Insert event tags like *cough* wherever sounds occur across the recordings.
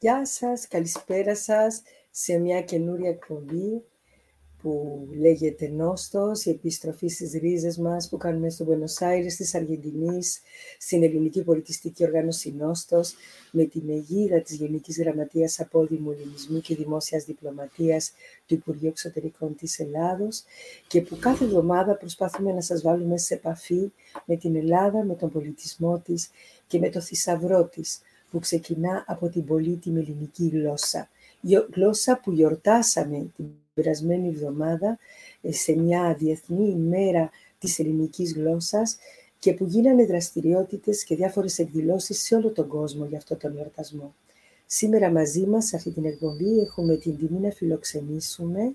Γεια σας, καλησπέρα σας σε μια καινούρια εκπομπή που λέγεται Νόστος, η επιστροφή στις ρίζες μας που κάνουμε στο Buenos Aires της Αργεντινής, στην Ελληνική Πολιτιστική Οργάνωση Νόστος, με την αιγίδα της Γενικής Γραμματείας Απόδημου Ελληνισμού και Δημόσιας Διπλωματίας του Υπουργείου Εξωτερικών της Ελλάδος και που κάθε εβδομάδα προσπάθουμε να σας βάλουμε σε επαφή με την Ελλάδα, με τον πολιτισμό της και με το θησαυρό της, που ξεκινά από την πολύτιμη ελληνική γλώσσα. Γλώσσα που γιορτάσαμε την περασμένη εβδομάδα ε, σε μια διεθνή ημέρα της ελληνικής γλώσσας και που γίνανε δραστηριότητες και διάφορες εκδηλώσεις σε όλο τον κόσμο για αυτό τον γιορτασμό. Σήμερα μαζί μας, σε αυτή την εκπομπή, έχουμε την τιμή να φιλοξενήσουμε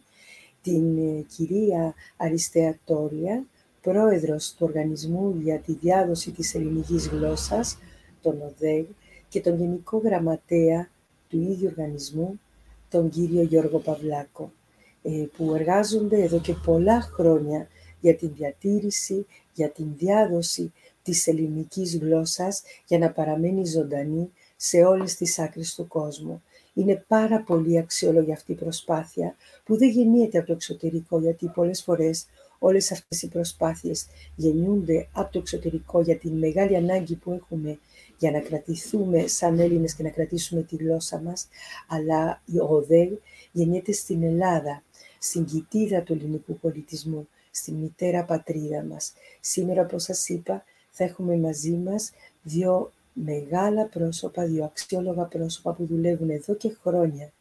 την ε, κυρία Αριστεία Τόρια, πρόεδρος του Οργανισμού για τη Διάδοση της Ελληνικής Γλώσσας, τον ΟΔΕΓ, και τον Γενικό Γραμματέα του ίδιου οργανισμού, τον κύριο Γιώργο Παυλάκο, ε, που εργάζονται εδώ και πολλά χρόνια για την διατήρηση, για την διάδοση της ελληνικής γλώσσας για να παραμένει ζωντανή σε όλες τις άκρες του κόσμου. Είναι πάρα πολύ αξιόλογη αυτή η προσπάθεια που δεν γεννιέται από το εξωτερικό, γιατί πολλές φορές όλες αυτές οι προσπάθειες γεννιούνται από το εξωτερικό για την μεγάλη ανάγκη που έχουμε για να κρατηθούμε σαν Έλληνες και να κρατήσουμε τη γλώσσα μας, αλλά η ΟΔΕ γεννιέται στην Ελλάδα, στην κοιτίδα του ελληνικού πολιτισμού, στη μητέρα πατρίδα μας. Σήμερα, όπως σας είπα, θα έχουμε μαζί μας δύο μεγάλα πρόσωπα, δύο αξιόλογα πρόσωπα που δουλεύουν εδώ και χρόνια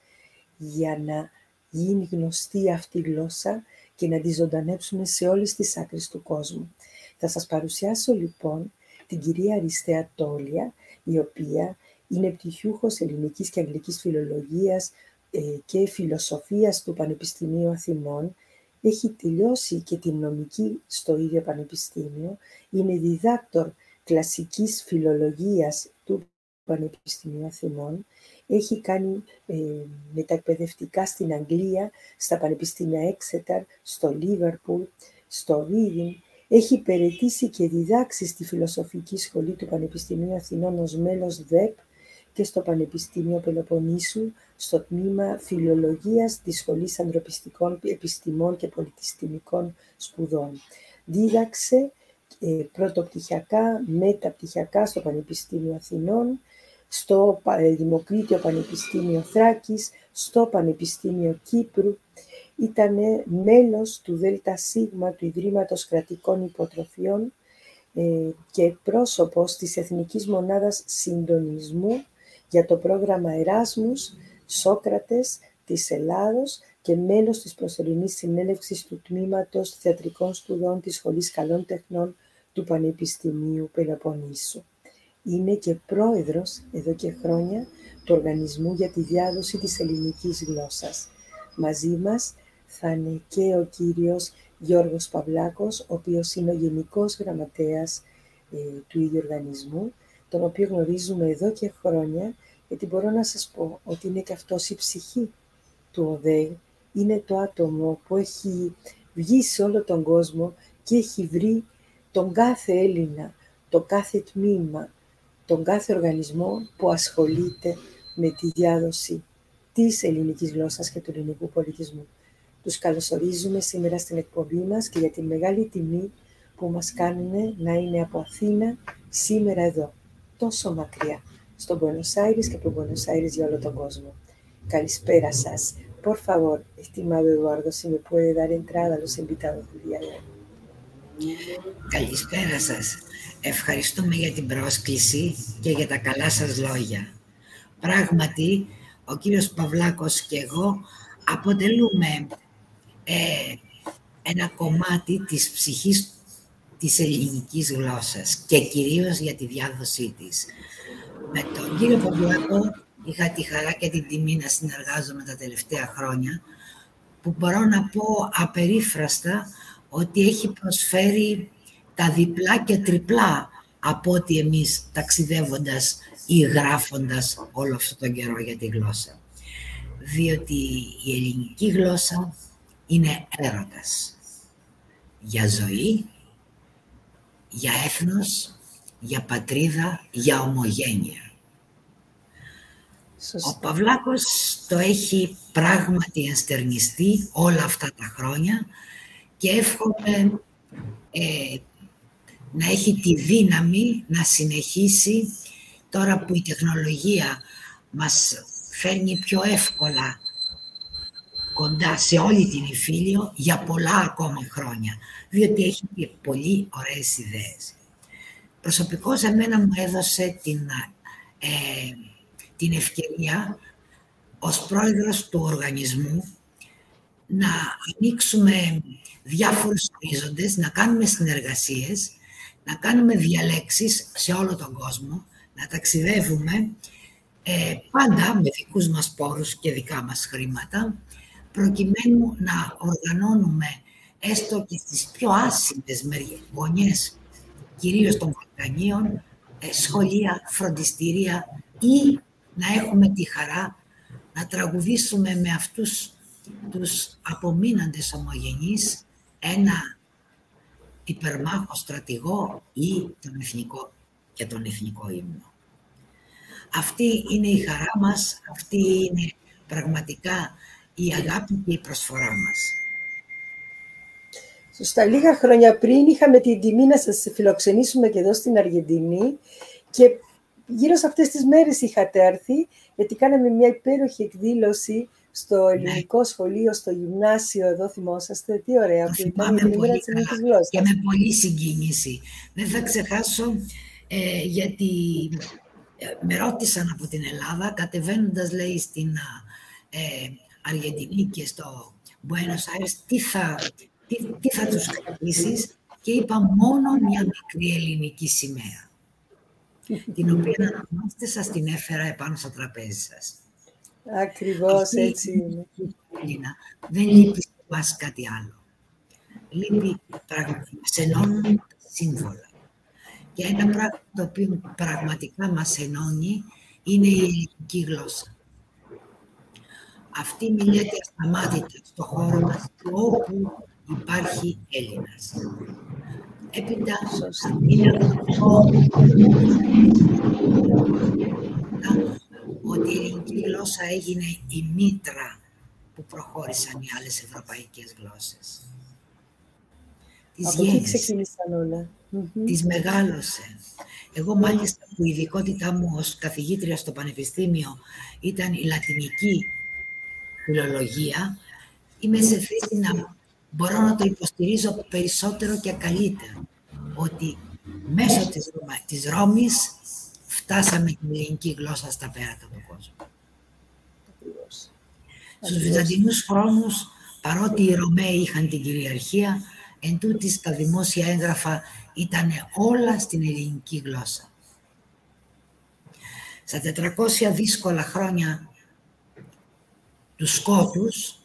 για να γίνει γνωστή αυτή η γλώσσα και να τη ζωντανέψουμε σε όλες τις άκρες του κόσμου. Θα σας παρουσιάσω λοιπόν την κυρία Αριστεία Τόλια, η οποία είναι πτυχιούχος ελληνικής και αγγλικής φιλολογίας ε, και φιλοσοφίας του Πανεπιστημίου Αθηνών. Έχει τελειώσει και την νομική στο ίδιο Πανεπιστήμιο. Είναι διδάκτορ κλασικής φιλολογίας του Πανεπιστημίου Αθηνών. Έχει κάνει ε, μετακπαιδευτικά στην Αγγλία, στα Πανεπιστήμια Exeter, στο Λίβερπουλ, στο Reading έχει υπηρετήσει και διδάξει στη Φιλοσοφική Σχολή του Πανεπιστημίου Αθηνών ως μέλος ΔΕΠ και στο Πανεπιστήμιο Πελοποννήσου, στο τμήμα Φιλολογίας της Σχολής Ανθρωπιστικών Επιστημών και Πολιτιστημικών Σπουδών. Δίδαξε ε, πρωτοπτυχιακά, μεταπτυχιακά στο Πανεπιστήμιο Αθηνών, στο Δημοκρίτιο Πανεπιστήμιο Θράκης, στο Πανεπιστήμιο Κύπρου ήταν μέλος του ΔΣ του Ιδρύματος Κρατικών Υποτροφιών ε, και πρόσωπος της Εθνικής Μονάδας Συντονισμού για το πρόγραμμα Εράσμους Σόκρατες της Ελλάδος και μέλος της προσωρινής συνέλευσης του Τμήματος Θεατρικών Σπουδών της Σχολής Καλών Τεχνών του Πανεπιστημίου Πελοποννήσου. Είναι και πρόεδρος εδώ και χρόνια του Οργανισμού για τη Διάδοση της Ελληνικής Γλώσσας. Μαζί μας θα είναι και ο κύριος Γιώργος Παυλάκος, ο οποίος είναι ο Γενικός Γραμματέας ε, του ίδιου οργανισμού, τον οποίο γνωρίζουμε εδώ και χρόνια, γιατί μπορώ να σας πω ότι είναι και αυτός η ψυχή του ΟΔΕ, είναι το άτομο που έχει βγει σε όλο τον κόσμο και έχει βρει τον κάθε Έλληνα, τον κάθε τμήμα, τον κάθε οργανισμό που ασχολείται με τη διάδοση της ελληνικής γλώσσας και του ελληνικού πολιτισμού. Τους καλωσορίζουμε σήμερα στην εκπομπή μας και για τη μεγάλη τιμή που μας κάνουν να είναι από Αθήνα σήμερα εδώ, τόσο μακριά, στον Buenos Aires και από Buenos Aires για όλο τον κόσμο. Καλησπέρα σας. Por favor, estimado Eduardo, si me puede dar entrada a los invitados del día de hoy. Καλησπέρα σας. Ευχαριστούμε για την πρόσκληση και για τα καλά σας λόγια. Πράγματι, ο κύριος Παυλάκος και εγώ αποτελούμε ε, ένα κομμάτι της ψυχής της ελληνικής γλώσσας και κυρίως για τη διάδοσή της. Με τον κύριο Παυλάκο είχα τη χαρά και την τιμή να συνεργάζομαι τα τελευταία χρόνια που μπορώ να πω απερίφραστα ότι έχει προσφέρει τα διπλά και τριπλά από ότι εμείς ταξιδεύοντας ή γράφοντας όλο αυτό τον καιρό για τη γλώσσα. Διότι η ελληνική γλώσσα είναι έρωτας. Για ζωή, για έθνος, για πατρίδα, για ομογένεια. Ο Παυλάκος το έχει πράγματι ενστερνιστεί όλα αυτά τα χρόνια και εύχομαι ε, να έχει τη δύναμη να συνεχίσει τώρα που η τεχνολογία μας φέρνει πιο εύκολα κοντά σε όλη την Ιφίλιο για πολλά ακόμα χρόνια, διότι έχει και πολύ ωραίες ιδέες. Προσωπικώς εμένα μου έδωσε την, ε, την ευκαιρία ως πρόεδρος του οργανισμού να ανοίξουμε διάφορους ορίζοντες, να κάνουμε συνεργασίες, να κάνουμε διαλέξεις σε όλο τον κόσμο, να ταξιδεύουμε ε, πάντα με δικούς μας πόρους και δικά μας χρήματα, προκειμένου να οργανώνουμε έστω και στις πιο άσημες γωνιές, κυρίως των Βαλκανίων, ε, σχολεία, φροντιστήρια ή να έχουμε τη χαρά να τραγουδήσουμε με αυτούς τους απομείναντες ομογενείς ένα υπερμάχο στρατηγό ή τον εθνικό και τον εθνικό ύμνο. Αυτή είναι η χαρά μας, αυτή είναι πραγματικά η αγάπη και η προσφορά μας. Σωστά. Λίγα χρόνια πριν είχαμε την τιμή να σας φιλοξενήσουμε και εδώ στην Αργεντινή και γύρω σε αυτές τις μέρες είχατε έρθει γιατί κάναμε μια υπέροχη εκδήλωση στο ναι. ελληνικό σχολείο, στο γυμνάσιο, εδώ θυμόσαστε, τι ωραία που ήταν η πολύ καλά και με πολύ συγκίνηση. Δεν θα ξεχάσω ε, γιατί ε, με ρώτησαν από την Ελλάδα, κατεβαίνοντας λέει στην ε, Αργεντινή και στο Buenos Aires, τι θα, τι, τι θα τους κρατήσεις; Και είπα μόνο μια μικρή ελληνική σημαία, την οποία *laughs* να σας την έφερα επάνω στο τραπέζι σας. Ακριβώς έτσι είναι. Δεν λείπει σε μας κάτι άλλο. Λείπει πραγματικά, μας ενώνουν σύμβολα. Και ένα πράγμα το οποίο πραγματικά μας ενώνει είναι η ελληνική γλώσσα. Αυτή μιλιέται ασταμάτητα στο χώρο μας όπου υπάρχει Έλληνας. Έπειτα, είναι ότι η ελληνική γλώσσα έγινε η μήτρα που προχώρησαν οι άλλες ευρωπαϊκές γλώσσες. Τις Από εκεί ξεκίνησαν όλα. Τις μεγάλωσε. Εγώ μάλιστα που η ειδικότητά μου ως καθηγήτρια στο Πανεπιστήμιο ήταν η λατινική φιλολογία, είμαι σε θέση να μπορώ να το υποστηρίζω περισσότερο και καλύτερα. Ότι μέσω της, της Ρώμης φτάσαμε την ελληνική γλώσσα στα πέρατα του κόσμου. Στους Βυζαντινούς χρόνους, παρότι οι Ρωμαίοι είχαν την κυριαρχία, εν τούτης τα δημόσια έγγραφα ήταν όλα στην ελληνική γλώσσα. Στα 400 δύσκολα χρόνια τους σκότους,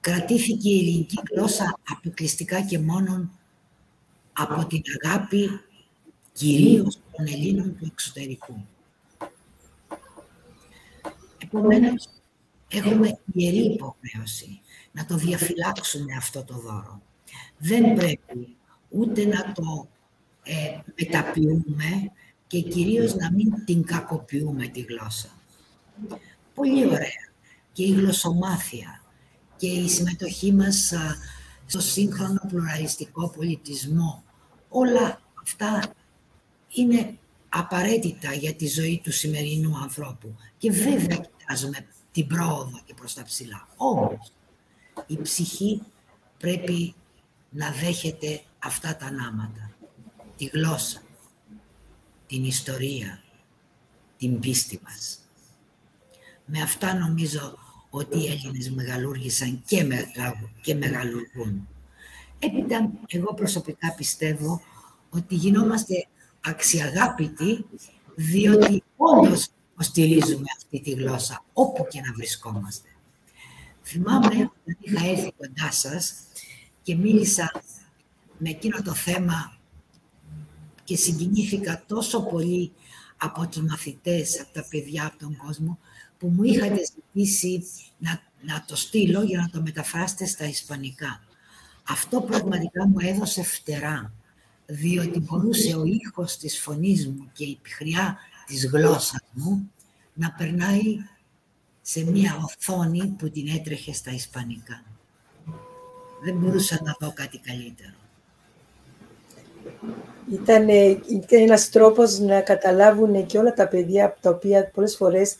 κρατήθηκε η ελληνική γλώσσα αποκλειστικά και μόνον από την αγάπη κυρίως των Ελλήνων του εξωτερικού. Επομένως, έχουμε ιερή υποχρέωση να το διαφυλάξουμε αυτό το δώρο. Δεν πρέπει ούτε να το ε, μεταποιούμε και κυρίως να μην την κακοποιούμε τη γλώσσα. Πολύ ωραία. Και η γλωσσομάθεια και η συμμετοχή μας στο σύγχρονο πλουραλιστικό πολιτισμό. Όλα αυτά είναι απαραίτητα για τη ζωή του σημερινού ανθρώπου. Και βέβαια κοιτάζουμε την πρόοδο και προς τα ψηλά. Όμως, η ψυχή πρέπει να δέχεται αυτά τα νάματα. Τη γλώσσα, την ιστορία, την πίστη μας. Με αυτά νομίζω ότι οι Έλληνες μεγαλούργησαν και, μεγα, και μεγαλουργούν. Έπειτα, εγώ προσωπικά πιστεύω ότι γινόμαστε αξιαγάπητοι, διότι όντως υποστηρίζουμε αυτή τη γλώσσα, όπου και να βρισκόμαστε. Θυμάμαι όταν είχα έρθει κοντά σας και μίλησα με εκείνο το θέμα και συγκινήθηκα τόσο πολύ από τους μαθητές, από τα παιδιά, από τον κόσμο, που μου είχατε ζητήσει να, να το στείλω για να το μεταφράσετε στα ισπανικά. Αυτό πραγματικά μου έδωσε φτερά διότι μπορούσε ο ήχος της φωνής μου και η πυχριά της γλώσσας μου να περνάει σε μια οθόνη που την έτρεχε στα Ισπανικά. Δεν μπορούσα να δω κάτι καλύτερο. Ήταν, ήταν ένας τρόπος να καταλάβουν και όλα τα παιδιά τα οποία πολλές φορές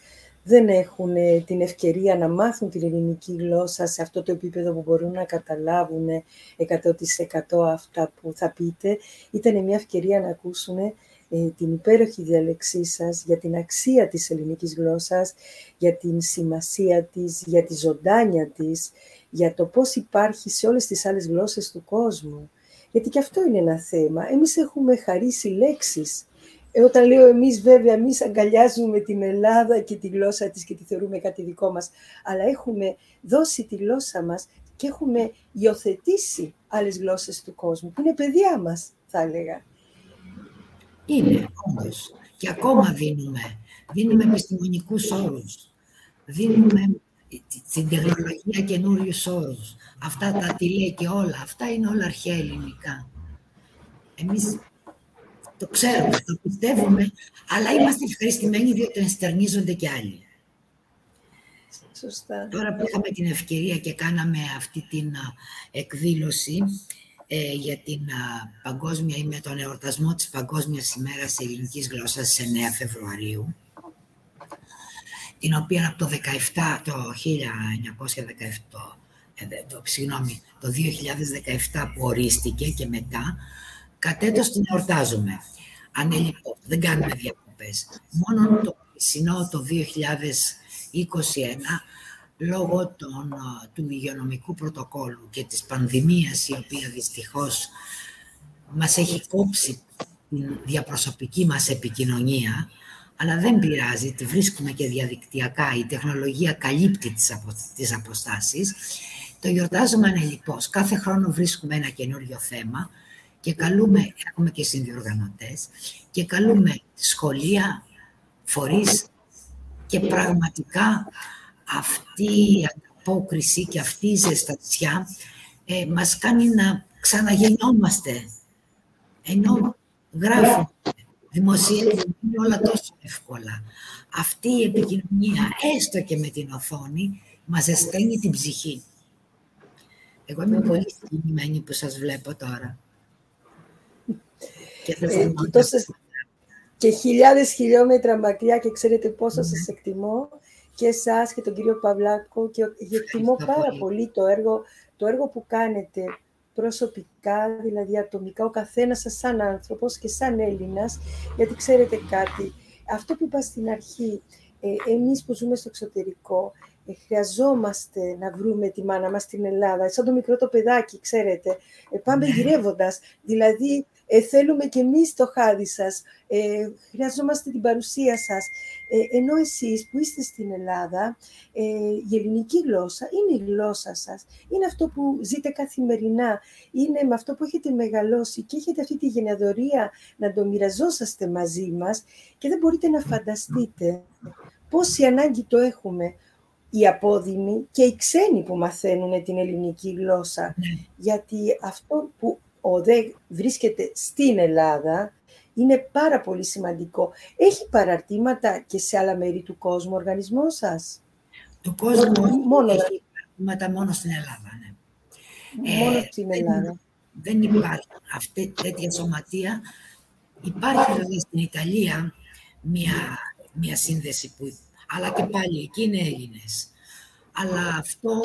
δεν έχουν την ευκαιρία να μάθουν την ελληνική γλώσσα σε αυτό το επίπεδο που μπορούν να καταλάβουν 100% αυτά που θα πείτε. Ήταν μια ευκαιρία να ακούσουν ε, την υπέροχη διαλεξή σας για την αξία της ελληνικής γλώσσας, για την σημασία της, για τη ζωντάνια της, για το πώς υπάρχει σε όλες τις άλλες γλώσσες του κόσμου. Γιατί και αυτό είναι ένα θέμα. Εμείς έχουμε χαρίσει λέξεις. Ε, όταν λέω εμείς βέβαια, εμείς αγκαλιάζουμε την Ελλάδα και τη γλώσσα της και τη θεωρούμε κάτι δικό μας, αλλά έχουμε δώσει τη γλώσσα μας και έχουμε υιοθετήσει άλλες γλώσσες του κόσμου, που είναι παιδιά μας, θα έλεγα. Είναι, όντως. Και ακόμα δίνουμε. Δίνουμε επιστημονικούς όρους. Δίνουμε στην τεχνολογία καινούριους όρους. Αυτά τα τηλέ και όλα, αυτά είναι όλα αρχαία ελληνικά. Εμείς το ξέρουμε, το πιστεύουμε, αλλά είμαστε ευχαριστημένοι διότι ενστερνίζονται και άλλοι. Σωστά. Τώρα που είχαμε την ευκαιρία και κάναμε αυτή την εκδήλωση ε, για την παγκόσμια ή με τον εορτασμό της Παγκόσμιας ημέρας ελληνικής γλώσσας σε 9 Φεβρουαρίου, την οποία από το 17, το 1917, ε, το, συγγνώμη, το 2017 που ορίστηκε και μετά, κατέτος την εορτάζουμε. Ανελειπώ, δεν κάνουμε διακοπές. Μόνο το περσινό το 2021, λόγω των, του υγειονομικού πρωτοκόλου και της πανδημίας, η οποία δυστυχώς μας έχει κόψει την διαπροσωπική μας επικοινωνία, αλλά δεν πειράζει, τη βρίσκουμε και διαδικτυακά, η τεχνολογία καλύπτει τις, απο, τις αποστάσεις. Το γιορτάζουμε ανελιπώς. Κάθε χρόνο βρίσκουμε ένα καινούριο θέμα και καλούμε, έχουμε και συνδιοργανωτές, και καλούμε σχολεία, φορείς και πραγματικά αυτή η ανταπόκριση και αυτή η ζεστατσιά ε, μας κάνει να ξαναγεννιόμαστε. Ενώ γράφουμε δημοσιεύουν όλα τόσο εύκολα. Αυτή η επικοινωνία, έστω και με την οθόνη, μας ζεσταίνει την ψυχή. Εγώ είμαι πολύ συγκινημένη που σας βλέπω τώρα. Και, ε, και χιλιάδες χιλιόμετρα μακριά και ξέρετε πόσο mm. σας εκτιμώ και εσάς και τον κύριο Παυλάκο και εκτιμώ πάρα πολύ. το, έργο, το έργο που κάνετε προσωπικά, δηλαδή ατομικά, ο καθένας σας σαν άνθρωπος και σαν Έλληνας, γιατί ξέρετε κάτι, αυτό που είπα στην αρχή, ε, εμείς που ζούμε στο εξωτερικό, ε, χρειαζόμαστε να βρούμε τη μάνα μας στην Ελλάδα, σαν το μικρό το παιδάκι, ξέρετε, ε, πάμε ναι. γυρεύοντας, δηλαδή ε, θέλουμε και εμείς το χάδι σας, ε, χρειαζόμαστε την παρουσία σας. Ε, ενώ εσείς που είστε στην Ελλάδα, ε, η ελληνική γλώσσα είναι η γλώσσα σας. Είναι αυτό που ζείτε καθημερινά. Είναι με αυτό που έχετε μεγαλώσει και έχετε αυτή τη γενιαδορία να το μοιραζόσαστε μαζί μας και δεν μπορείτε να φανταστείτε πόση ανάγκη το έχουμε οι απόδημοι και οι ξένοι που μαθαίνουν την ελληνική γλώσσα. Ναι. Γιατί αυτό που ο ΔΕ βρίσκεται στην Ελλάδα είναι πάρα πολύ σημαντικό. Έχει παραρτήματα και σε άλλα μέρη του κόσμου ο οργανισμός σας; Το κόσμο μόνο, έχει παραρτήματα μόνο στην Ελλάδα. Ναι. Μόνο ε, στην Ελλάδα. Δεν, υπάρχει αυτή τέτοια σωματεία. Υπάρχει βέβαια στην Ιταλία μια, μια σύνδεση που... Αλλά και πάλι εκεί είναι Έλληνες. Αλλά αυτό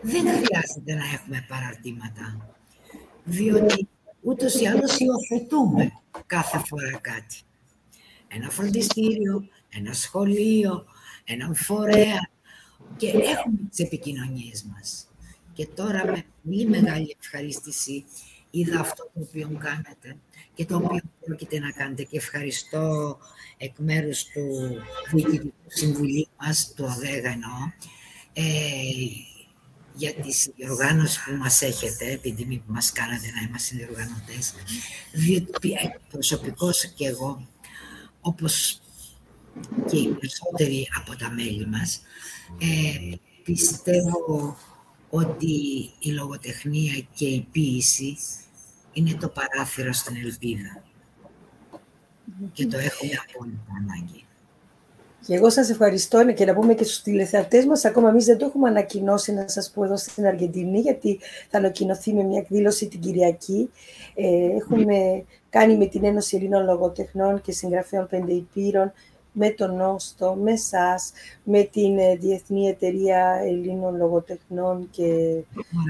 δεν χρειάζεται να έχουμε παραρτήματα. Διότι ούτως ή άλλως υιοθετούμε κάθε φορά κάτι. Ένα φροντιστήριο, ένα σχολείο, έναν φορέα και έχουμε τις επικοινωνίες μας. Και τώρα με πολύ μεγάλη ευχαρίστηση είδα αυτό το οποίο κάνετε και το οποίο πρόκειται να κάνετε και ευχαριστώ εκ μέρους του Διοικητικού Συμβουλίου μας, του ΟΔΕΓΑ ε, για τη συνδιοργάνωση που μας έχετε, την τιμή που μας κάνατε να είμαστε συνδιοργανωτές, διότι ε, προσωπικώς και εγώ, όπως και οι περισσότεροι από τα μέλη μας, ε, πιστεύω ότι η λογοτεχνία και η ποίηση είναι το παράθυρο στην ελπίδα. Και το έχουμε απόλυτα ανάγκη. Και εγώ σας ευχαριστώ και να πούμε και στους τηλεθεατές μας, ακόμα εμείς δεν το έχουμε ανακοινώσει να σας πω εδώ στην Αργεντινή, γιατί θα ανακοινωθεί με μια εκδήλωση την Κυριακή. Ε, έχουμε κάνει με την Ένωση Ελλήνων Λογοτεχνών και Συγγραφέων Πέντε Υπήρων, με τον Νόστο, με σας, με την ε, Διεθνή Εταιρεία Ελλήνων Λογοτεχνών και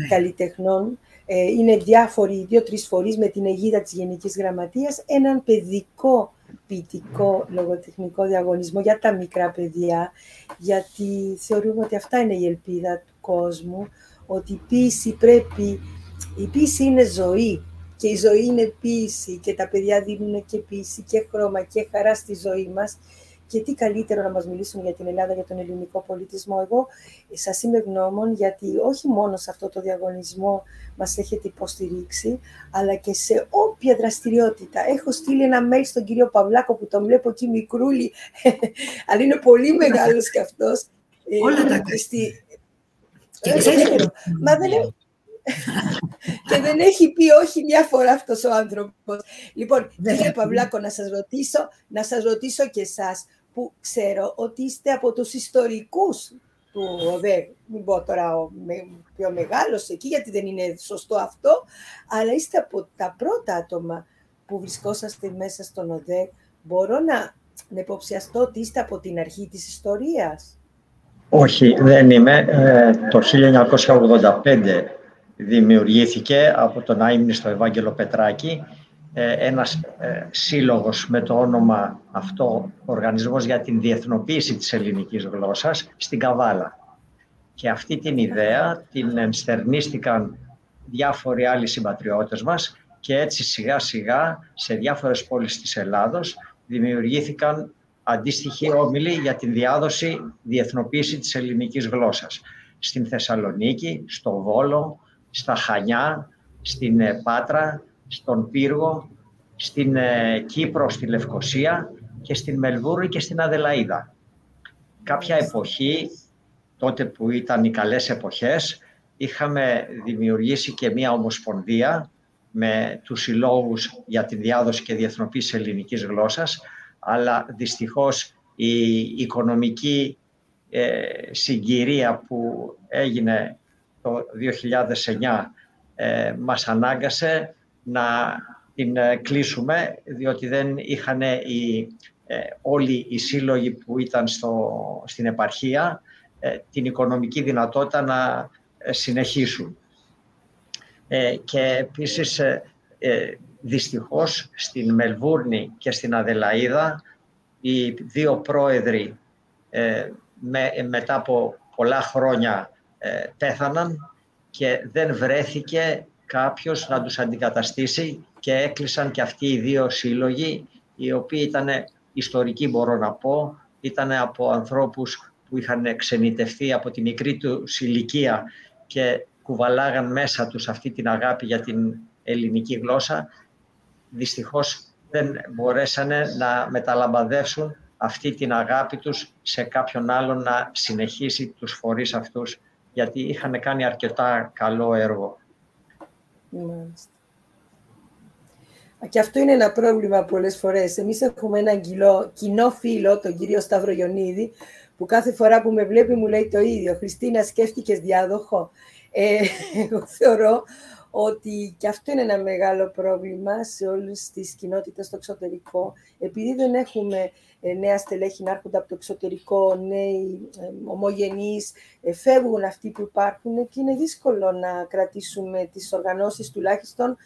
Καλλιτεχνών. Ε, είναι διάφοροι, δύο-τρεις φορείς με την αιγίδα της Γενικής Γραμματείας, έναν παιδικό ποιητικό λογοτεχνικό διαγωνισμό για τα μικρά παιδιά, γιατί θεωρούμε ότι αυτά είναι η ελπίδα του κόσμου, ότι η ποίηση πρέπει, η ποίηση είναι ζωή και η ζωή είναι ποίηση και τα παιδιά δίνουν και ποίηση και χρώμα και χαρά στη ζωή μας και τι καλύτερο να μας μιλήσουν για την Ελλάδα, για τον ελληνικό πολιτισμό. Εγώ σας είμαι γνώμων γιατί όχι μόνο σε αυτό το διαγωνισμό μας έχετε υποστηρίξει, αλλά και σε όποια δραστηριότητα. Έχω στείλει ένα mail στον κύριο Παυλάκο που τον βλέπω εκεί μικρούλι, *laughs* αλλά είναι πολύ μεγάλος κι αυτός. Όλα τα ε, Μα δεν *laughs* και δεν έχει πει όχι μια φορά αυτός ο άνθρωπος. Λοιπόν, κύριε Παυλάκο, να σας ρωτήσω, να σας ρωτήσω και εσάς, που ξέρω ότι είστε από τους ιστορικούς του ΟΔΕ, μην πω τώρα ο πιο μεγάλος εκεί, γιατί δεν είναι σωστό αυτό, αλλά είστε από τα πρώτα άτομα που βρισκόσαστε μέσα στον ΟΔΕ. Μπορώ να, να υποψιαστώ ότι είστε από την αρχή της ιστορίας; Όχι, δεν είμαι. Ε, το 1985 δημιουργήθηκε από τον άιμνηστο Ευάγγελο Πετράκη ε, ένας ε, σύλλογος με το όνομα αυτό, Οργανισμός για την Διεθνοποίηση της Ελληνικής Γλώσσας, στην Καβάλα. Και αυτή την ιδέα την ενστερνίστηκαν διάφοροι άλλοι συμπατριώτες μας και έτσι σιγά σιγά σε διάφορες πόλεις της Ελλάδος δημιουργήθηκαν αντίστοιχοι όμιλοι για την διάδοση διεθνοποίηση της ελληνικής γλώσσας. Στην Θεσσαλονίκη, στο Βόλο, στα Χανιά, στην ε, Πάτρα, στον Πύργο, στην ε, Κύπρο, στη Λευκοσία και στην Μελβούρνη και στην Αδελαίδα. Κάποια εποχή, τότε που ήταν οι καλές εποχές, είχαμε δημιουργήσει και μία ομοσπονδία με τους συλλόγους για τη διάδοση και διεθνοποίηση ελληνικής γλώσσας, αλλά δυστυχώς η οικονομική ε, συγκυρία που έγινε το 2009 ε, μας ανάγκασε να την ε, κλείσουμε, διότι δεν είχαν οι, ε, όλοι οι σύλλογοι που ήταν στο, στην επαρχία ε, την οικονομική δυνατότητα να συνεχίσουν. και επίσης, δυστυχώς, στην Μελβούρνη και στην Αδελαίδα, οι δύο πρόεδροι με, μετά από πολλά χρόνια πέθαναν και δεν βρέθηκε κάποιος να τους αντικαταστήσει και έκλεισαν και αυτοί οι δύο σύλλογοι, οι οποίοι ήταν ιστορικοί μπορώ να πω, ήταν από ανθρώπους που είχαν ξενιτευτεί από τη μικρή τους ηλικία και κουβαλάγαν μέσα τους αυτή την αγάπη για την ελληνική γλώσσα. Δυστυχώς δεν μπορέσανε να μεταλαμπαδεύσουν αυτή την αγάπη τους σε κάποιον άλλον να συνεχίσει τους φορείς αυτούς, γιατί είχαν κάνει αρκετά καλό έργο. Μάλιστα. Και αυτό είναι ένα πρόβλημα πολλές φορές. Εμείς έχουμε έναν κοινό, κοινό φίλο, τον κύριο Σταύρο Ιωνίδη, που κάθε φορά που με βλέπει μου λέει το ίδιο. Χριστίνα, σκέφτηκες διάδοχο; Ε, *laughs* εγώ θεωρώ ότι και αυτό είναι ένα μεγάλο πρόβλημα σε όλες τις κοινότητες στο εξωτερικό. Επειδή δεν έχουμε ε, νέα στελέχη να έρχονται από το εξωτερικό, νέοι ε, ομογενείς, ε, φεύγουν αυτοί που υπάρχουν και είναι δύσκολο να κρατήσουμε τις οργανώσεις τουλάχιστον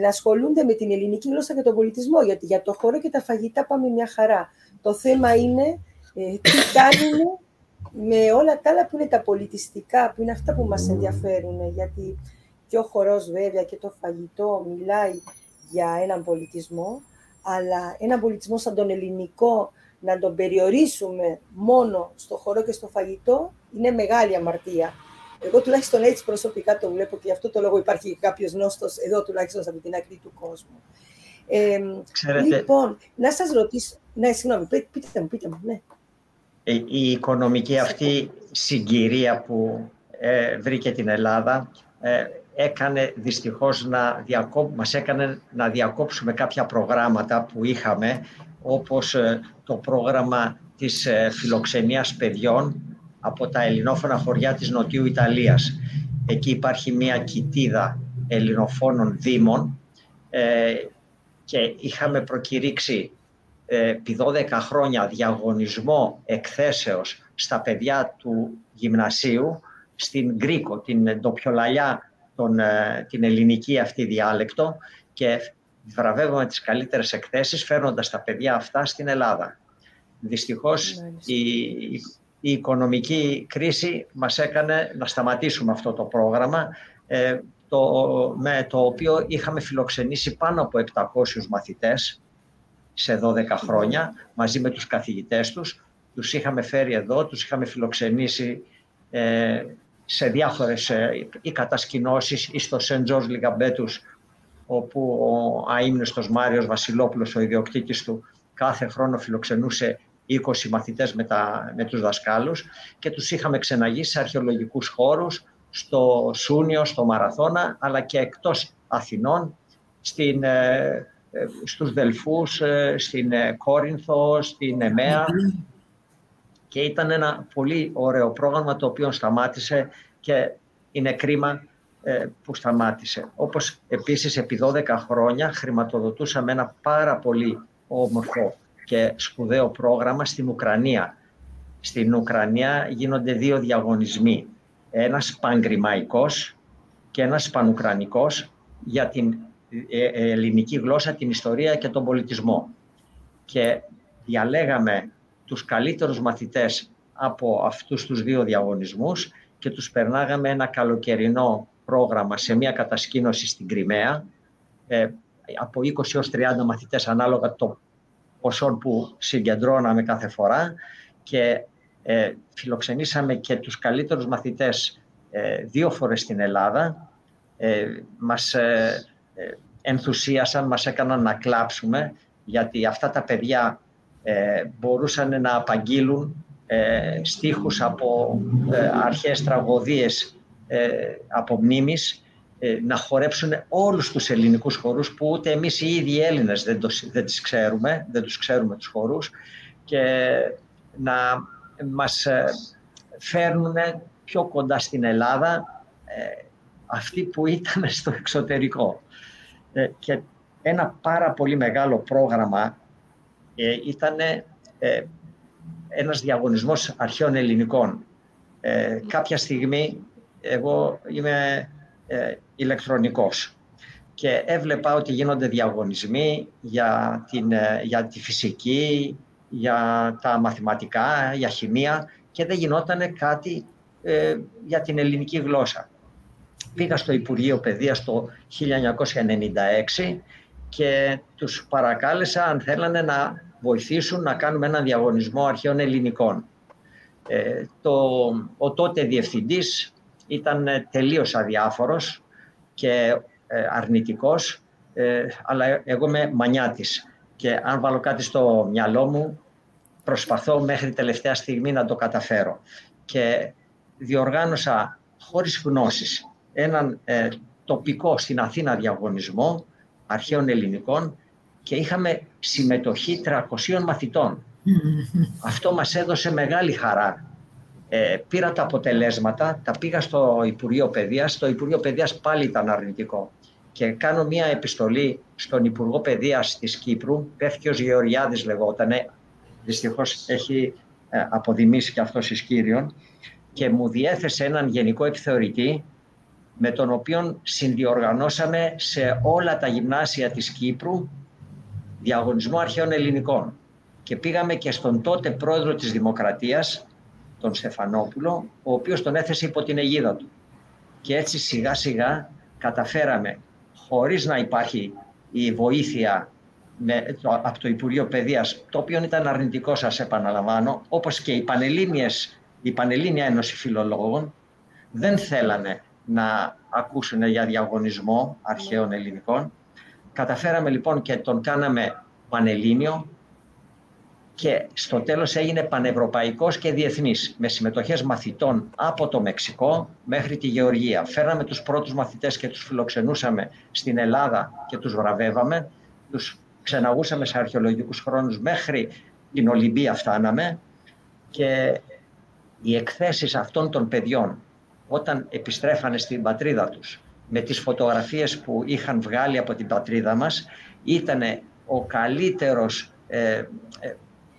να ασχολούνται με την ελληνική γλώσσα και τον πολιτισμό, γιατί για το χώρο και τα φαγητά πάμε μια χαρά. Το θέμα είναι τι κάνουμε με όλα τα άλλα που είναι τα πολιτιστικά, που είναι αυτά που μας ενδιαφέρουν, γιατί και ο χορός βέβαια και το φαγητό μιλάει για έναν πολιτισμό, αλλά έναν πολιτισμό σαν τον ελληνικό να τον περιορίσουμε μόνο στο χορό και στο φαγητό είναι μεγάλη αμαρτία. Εγώ τουλάχιστον έτσι προσωπικά το βλέπω και γι' αυτό το λόγο υπάρχει κάποιος νόστος εδώ τουλάχιστον από την άκρη του κόσμου. Ε, Λοιπόν, να σας ρωτήσω... Ναι, συγγνώμη, πείτε μου, πείτε μου, ναι. Ε, η οικονομική αυτή συγκυρία που ε, βρήκε την Ελλάδα ε, έκανε δυστυχώς να διακόπ... μας έκανε να διακόψουμε κάποια προγράμματα που είχαμε όπως ε, το πρόγραμμα της ε, φιλοξενίας παιδιών από τα ελληνόφωνα χωριά της Νοτιού Ιταλίας. Εκεί υπάρχει μια κοιτίδα ελληνοφώνων δήμων ε, και είχαμε προκηρύξει επί 12 χρόνια διαγωνισμό εκθέσεως στα παιδιά του γυμνασίου στην Γκρίκο, την ντοπιολαλιά, τον, ε, την ελληνική αυτή διάλεκτο και βραβεύουμε τις καλύτερες εκθέσεις φέρνοντας τα παιδιά αυτά στην Ελλάδα. Δυστυχώς η, η οικονομική κρίση μας έκανε να σταματήσουμε αυτό το πρόγραμμα ε, το, με το οποίο είχαμε φιλοξενήσει πάνω από 700 μαθητές σε 12 χρόνια μαζί με τους καθηγητές τους. Τους είχαμε φέρει εδώ, τους είχαμε φιλοξενήσει ε, σε διάφορες ε, ή κατασκηνώσεις ή στο Σεντ Τζορς Λιγκαμπέτους όπου ο αείμνηστος Μάριος Βασιλόπουλος, ο ιδιοκτήτης του, κάθε χρόνο φιλοξενούσε 20 μαθητές με, τα, με τους δασκάλους και τους είχαμε ξεναγήσει σε αρχαιολογικούς χώρους, στο Σούνιο, στο Μαραθώνα, αλλά και εκτός Αθηνών, στην, ε, ε, στους Δελφούς, ε, στην Κόρινθο, στην Εμέα και ήταν ένα πολύ ωραίο πρόγραμμα το οποίο σταμάτησε και είναι κρίμα που σταμάτησε. Όπως επίσης επί 12 χρόνια χρηματοδοτούσαμε ένα πάρα πολύ όμορφο και σπουδαίο πρόγραμμα στην Ουκρανία. Στην Ουκρανία γίνονται δύο διαγωνισμοί. Ένας παγκριμαϊκός και ένας πανουκρανικός για την ε, ε, ελληνική γλώσσα, την ιστορία και τον πολιτισμό. Και διαλέγαμε τους καλύτερους μαθητές από αυτούς τους δύο διαγωνισμούς και τους περνάγαμε ένα καλοκαιρινό πρόγραμμα σε μια κατασκήνωση στην Κρυμαία, ε, από 20 έως 30 μαθητές ανάλογα το ποσό που συγκεντρώναμε κάθε φορά και ε, φιλοξενήσαμε και τους καλύτερους μαθητές ε, δύο φορές στην Ελλάδα. Ε, μας ε, ε, ενθουσίασαν, μας έκαναν να κλάψουμε γιατί αυτά τα παιδιά μπορούσαν να απαγγείλουν στίχους από αρχές τραγωδίες από μνήμης να χορέψουν όλους τους ελληνικούς χορούς που ούτε εμείς οι ίδιοι Έλληνες δεν, το, δεν, τις ξέρουμε, δεν τους ξέρουμε τους χορούς και να μας φέρνουν πιο κοντά στην Ελλάδα αυτοί που ήταν στο εξωτερικό. Ε, και ένα πάρα πολύ μεγάλο πρόγραμμα ε, ήταν ε, ένας διαγωνισμός αρχαίων ελληνικών. Ε, κάποια στιγμή εγώ είμαι ε, ηλεκτρονικός και έβλεπα ότι γίνονται διαγωνισμοί για, την, για τη φυσική, για τα μαθηματικά, για χημεία και δεν γινόταν κάτι για την ελληνική γλώσσα πήγα στο Υπουργείο Παιδείας το 1996 και τους παρακάλεσα αν θέλανε να βοηθήσουν να κάνουμε ένα διαγωνισμό αρχαίων ελληνικών. Ε, το, ο τότε διευθυντής ήταν τελείως αδιάφορος και ε, αρνητικός, ε, αλλά εγώ είμαι μανιάτης και αν βάλω κάτι στο μυαλό μου προσπαθώ μέχρι τελευταία στιγμή να το καταφέρω. Και διοργάνωσα χωρίς γνώσεις έναν ε, τοπικό στην Αθήνα διαγωνισμό αρχαίων ελληνικών και είχαμε συμμετοχή 300 μαθητών. *laughs* Αυτό μας έδωσε μεγάλη χαρά. Ε, πήρα τα αποτελέσματα, τα πήγα στο Υπουργείο Παιδείας, το Υπουργείο Παιδείας πάλι ήταν αρνητικό. Και κάνω μια επιστολή στον Υπουργό Παιδείας της Κύπρου, Πέφτιος Γεωργιάδης λεγότανε, δυστυχώς έχει ε, αποδημήσει και αυτός εις Κύριον, και μου διέθεσε έναν γενικό επιθεωρητή με τον οποίο συνδιοργανώσαμε σε όλα τα γυμνάσια της Κύπρου διαγωνισμό αρχαίων ελληνικών. Και πήγαμε και στον τότε πρόεδρο της Δημοκρατίας, τον Στεφανόπουλο, ο οποίος τον έθεσε υπό την αιγίδα του. Και έτσι σιγά σιγά καταφέραμε, χωρίς να υπάρχει η βοήθεια με, το, από το Υπουργείο Παιδείας, το οποίο ήταν αρνητικό σας επαναλαμβάνω, όπως και οι Πανελλήνιες, η Πανελλήνια Ένωση Φιλολόγων, δεν θέλανε να ακούσουν για διαγωνισμό αρχαίων ελληνικών. Καταφέραμε λοιπόν και τον κάναμε πανελλήνιο και στο τέλος έγινε πανευρωπαϊκός και διεθνής με συμμετοχές μαθητών από το Μεξικό μέχρι τη Γεωργία. Φέραμε τους πρώτους μαθητές και τους φιλοξενούσαμε στην Ελλάδα και τους βραβεύαμε. Τους ξεναγούσαμε σε αρχαιολογικούς χρόνους μέχρι την Ολυμπία φτάναμε και οι εκθέσεις αυτών των παιδιών όταν επιστρέφανε στην πατρίδα τους με τις φωτογραφίες που είχαν βγάλει από την πατρίδα μας ήταν ο καλύτερος ε, ε,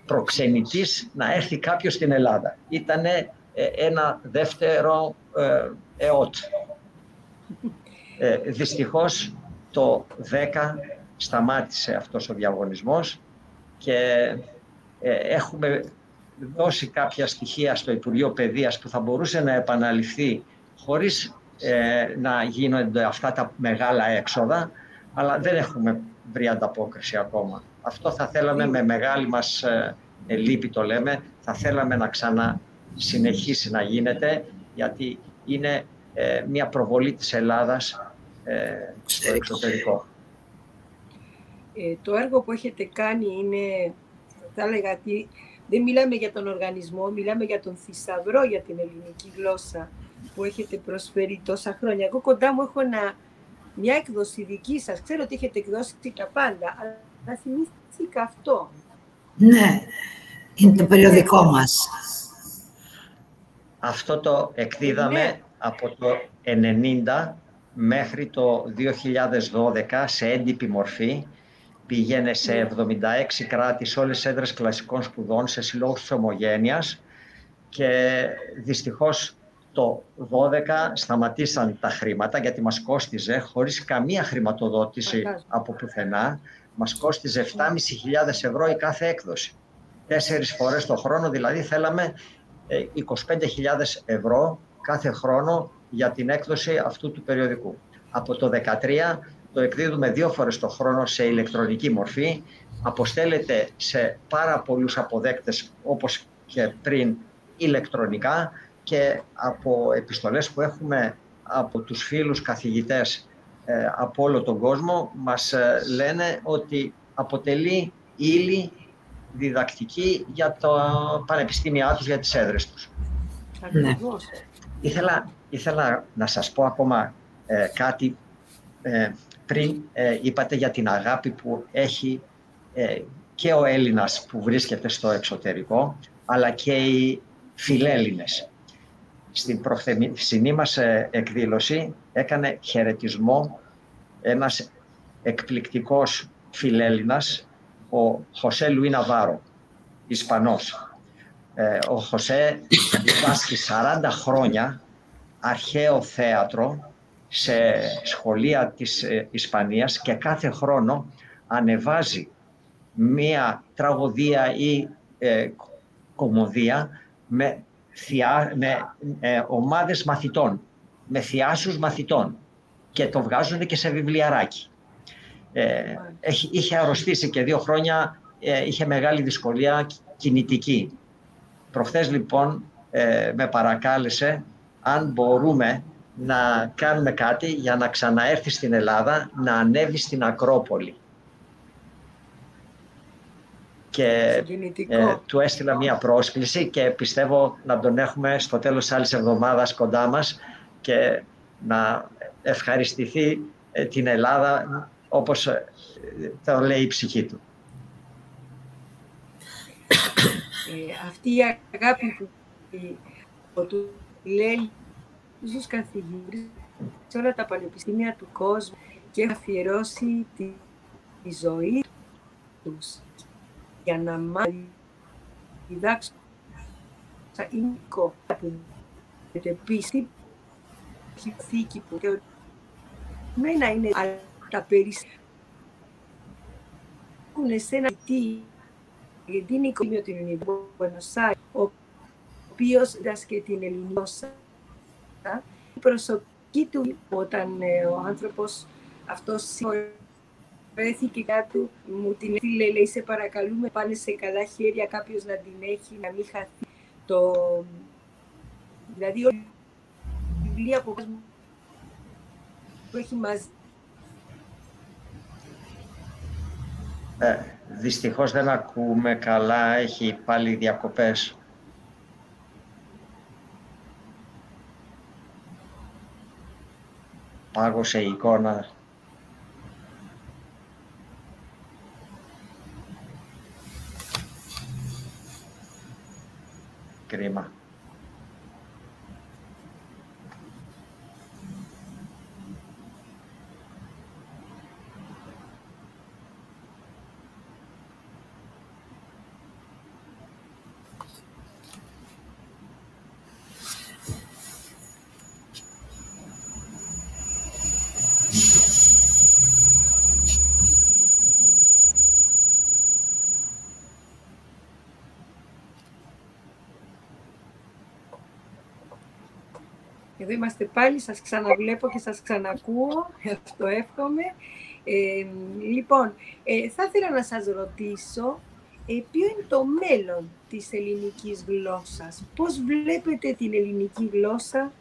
προξενητής να έρθει κάποιος στην Ελλάδα. Ήταν ε, ένα δεύτερο ε, ΕΟΤ. Ε, δυστυχώς το 10 σταμάτησε αυτός ο διαγωνισμός και ε, έχουμε δώσει κάποια στοιχεία στο Υπουργείο Παιδείας που θα μπορούσε να επαναληφθεί χωρίς να γίνονται αυτά τα μεγάλα έξοδα, αλλά δεν έχουμε βρει ανταπόκριση ακόμα. Αυτό θα θέλαμε με μεγάλη μας ε, λύπη το λέμε, θα θέλαμε να ξανά συνεχίσει να γίνεται, γιατί είναι ε, μια προβολή της Ελλάδας ε, στο εξωτερικό. Ε, το έργο που έχετε κάνει είναι, θα έλεγα, ότι δεν μιλάμε για τον οργανισμό, μιλάμε για τον θησαυρό για την ελληνική γλώσσα που έχετε προσφέρει τόσα χρόνια. Εγώ κοντά μου έχω μια έκδοση δική σας. Ξέρω ότι έχετε εκδώσει τα πάντα, αλλά θυμήθηκα αυτό. Ναι, είναι το περιοδικό μας. Αυτό το εκδίδαμε ναι. από το 90 μέχρι το 2012 σε έντυπη μορφή. Πήγαινε σε 76 ναι. κράτη, σε όλες τις έδρες κλασικών σπουδών, σε συλλόγους της ομογένειας και δυστυχώς το 12 σταματήσαν τα χρήματα γιατί μας κόστιζε χωρίς καμία χρηματοδότηση από πουθενά μας κόστιζε 7.500 ευρώ η κάθε έκδοση. Τέσσερις φορές το χρόνο, δηλαδή θέλαμε 25.000 ε, ευρώ κάθε χρόνο για την έκδοση αυτού του περιοδικού. Από το 2013 το εκδίδουμε δύο φορές το χρόνο σε ηλεκτρονική μορφή, αποστέλλεται σε πάρα πολλούς αποδέκτες όπως και πριν ηλεκτρονικά και από επιστολές που έχουμε από τους φίλους καθηγητές ε, από όλο τον κόσμο μας ε, λένε ότι αποτελεί ύλη διδακτική για το πανεπιστήμια τους, για τις έδρες τους. Ναι. Ήθελα, ήθελα να σας πω ακόμα ε, κάτι πριν είπατε για την αγάπη που έχει και ο Έλληνας που βρίσκεται στο εξωτερικό αλλά και οι φιλέλληνες. Στην προθεσινή μας εκδήλωση έκανε χαιρετισμό ένας εκπληκτικός φιλέλληνας, ο Χωσέ Λουί Ναβάρο, Ισπανός. Ε, ο Χωσέ διδάσκει 40 χρόνια αρχαίο θέατρο σε σχολεία της ε, Ισπανίας και κάθε χρόνο ανεβάζει μία τραγωδία ή ε, κομμωδία με, θεία, με ε, ομάδες μαθητών με θειάσους μαθητών και το βγάζουν και σε βιβλιαράκι. Ε, είχε αρρωστήσει και δύο χρόνια, ε, είχε μεγάλη δυσκολία κινητική. Προχθές λοιπόν ε, με παρακάλεσε αν μπορούμε να κάνουμε κάτι για να ξαναέρθει στην Ελλάδα, να ανέβει στην Ακρόπολη. Και ε, του έστειλα μία πρόσκληση και πιστεύω να τον έχουμε στο τέλος της άλλης εβδομάδας κοντά μας και να ευχαριστηθεί ε, την Ελλάδα όπως ε, το λέει η ψυχή του. Ε, αυτή η αγάπη που του λέει στους καθηγητές σε όλα τα πανεπιστήμια του κόσμου και αφιερώσει τη, τη ζωή τους για να μάθει. Διδάξουν είναι που πίστη θήκη που και μένα είναι τα περιστατικά. Έχουν σε ένα τι; Γιατί είναι οικογένειο την Ιωνική ο οποίος δάσκε την ελληνική η προσωπική του όταν ε, ο άνθρωπος αυτός βρέθηκε κάτω, μου την έστειλε, λέει, σε παρακαλούμε, πάνε σε καλά χέρια, κάποιος να την έχει, να μην χαθεί το... Δηλαδή, βιβλία που, που έχει μαζί Ε, δυστυχώς δεν ακούμε καλά, έχει πάλι διακοπές. Πάγωσε η εικόνα. Κρίμα. Εδώ είμαστε πάλι, σας ξαναβλέπω και σας ξανακούω, *laughs* αυτό εύχομαι. Ε, λοιπόν, ε, θα ήθελα να σας ρωτήσω ε, ποιο είναι το μέλλον της ελληνικής γλώσσας; Πώς βλέπετε την ελληνική γλώσσα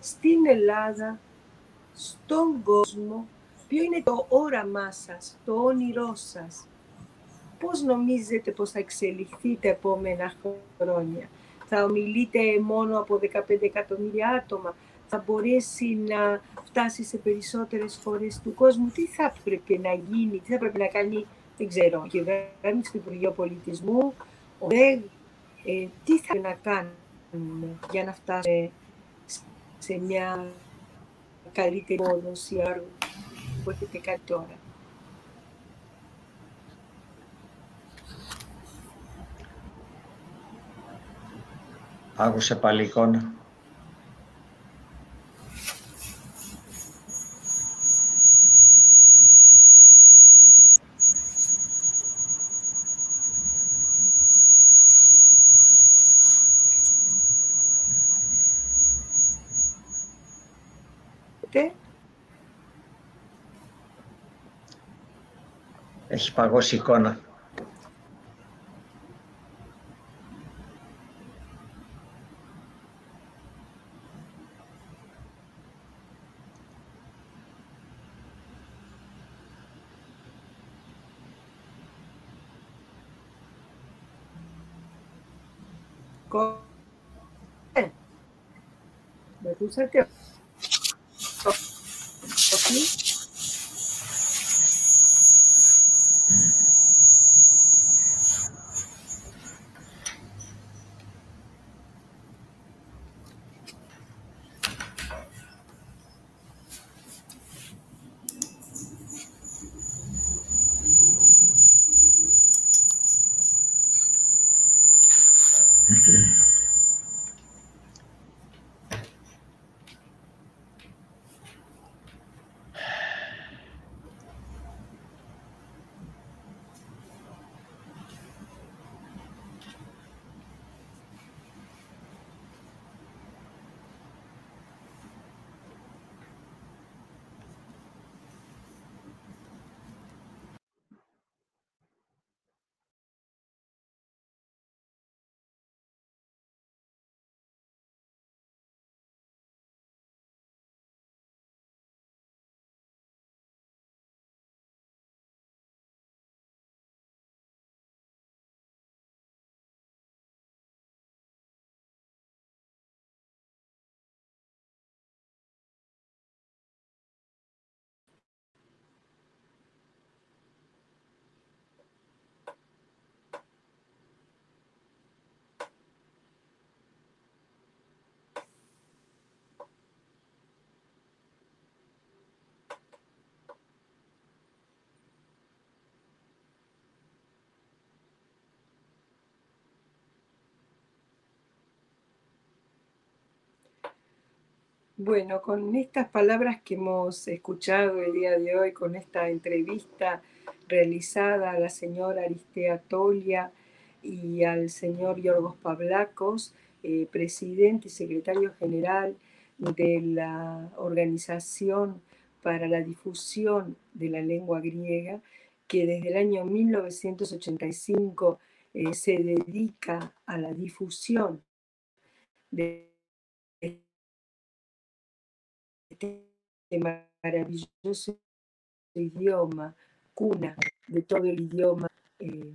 στην Ελλάδα, στον κόσμο, ποιο είναι το όραμά σας, το όνειρό σας; Πώς νομίζετε πως θα εξελιχθεί τα επόμενα χρόνια; Θα ομιλείτε μόνο από 15 εκατομμύρια άτομα, θα μπορέσει να φτάσεις σε περισσότερες χώρες του κόσμου. Τι θα πρέπει να γίνει, τι θα πρέπει να κάνει, δεν ξέρω, η κυβέρνηση του Υπουργείου Πολιτισμού, ο ΔΕΓ, ε, τι θα πρέπει να κάνουμε για να φτάσουμε σε μια καλύτερη μόνωση που έχετε κάνει τώρα. Άκουσε πάλι εικόνα. Έχει παγώσει εικόνα. ακούσατε. Όχι. Bueno, con estas palabras que hemos escuchado el día de hoy, con esta entrevista realizada a la señora Aristea Tolia y al señor Yorgos Pavlakos, eh, presidente y secretario general de la Organización para la Difusión de la Lengua Griega, que desde el año 1985 eh, se dedica a la difusión de este maravilloso idioma cuna de todo el idioma. Eh,